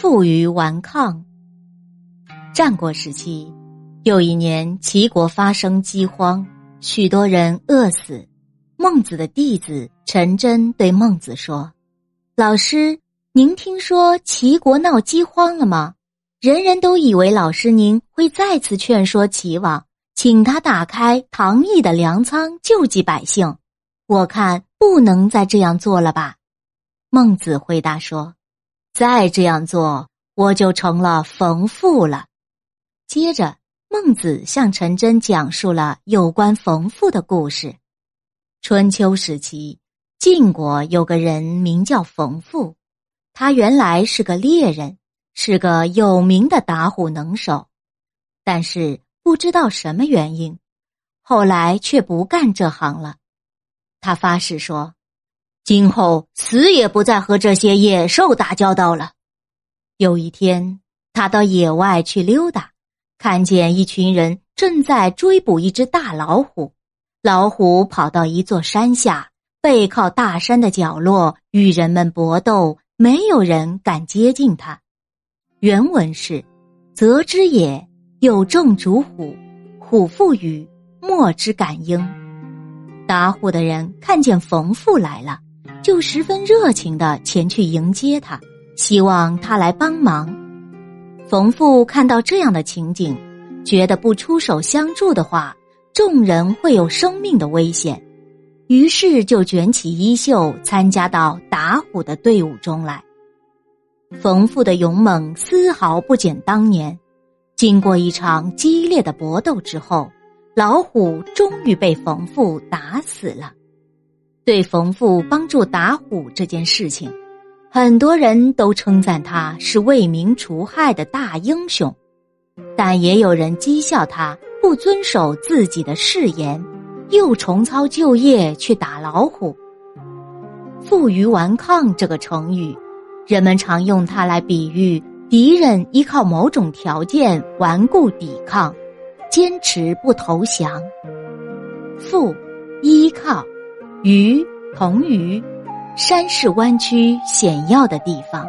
负隅顽抗。战国时期，有一年齐国发生饥荒，许多人饿死。孟子的弟子陈真对孟子说：“老师，您听说齐国闹饥荒了吗？人人都以为老师您会再次劝说齐王，请他打开唐邑的粮仓救济百姓。我看不能再这样做了吧。”孟子回答说：“再这样做，我就成了冯父了。”接着，孟子向陈真讲述了有关冯父的故事。春秋时期，晋国有个人名叫冯父，他原来是个猎人，是个有名的打虎能手，但是不知道什么原因，后来却不干这行了。他发誓说，今后死也不再和这些野兽打交道了。有一天，他到野外去溜达，看见一群人正在追捕一只大老虎。老虎跑到一座山下，背靠大山的角落，与人们搏斗，没有人敢接近它。原文是：“择之也，有众逐虎，虎父语，莫之感应。”打虎的人看见冯父来了，就十分热情的前去迎接他，希望他来帮忙。冯父看到这样的情景，觉得不出手相助的话。众人会有生命的危险，于是就卷起衣袖，参加到打虎的队伍中来。冯父的勇猛丝毫不减当年。经过一场激烈的搏斗之后，老虎终于被冯父打死了。对冯父帮助打虎这件事情，很多人都称赞他是为民除害的大英雄，但也有人讥笑他。不遵守自己的誓言，又重操旧业去打老虎。负隅顽抗这个成语，人们常用它来比喻敌人依靠某种条件顽固抵抗，坚持不投降。负，依靠；鱼，同鱼，山势弯曲险要的地方。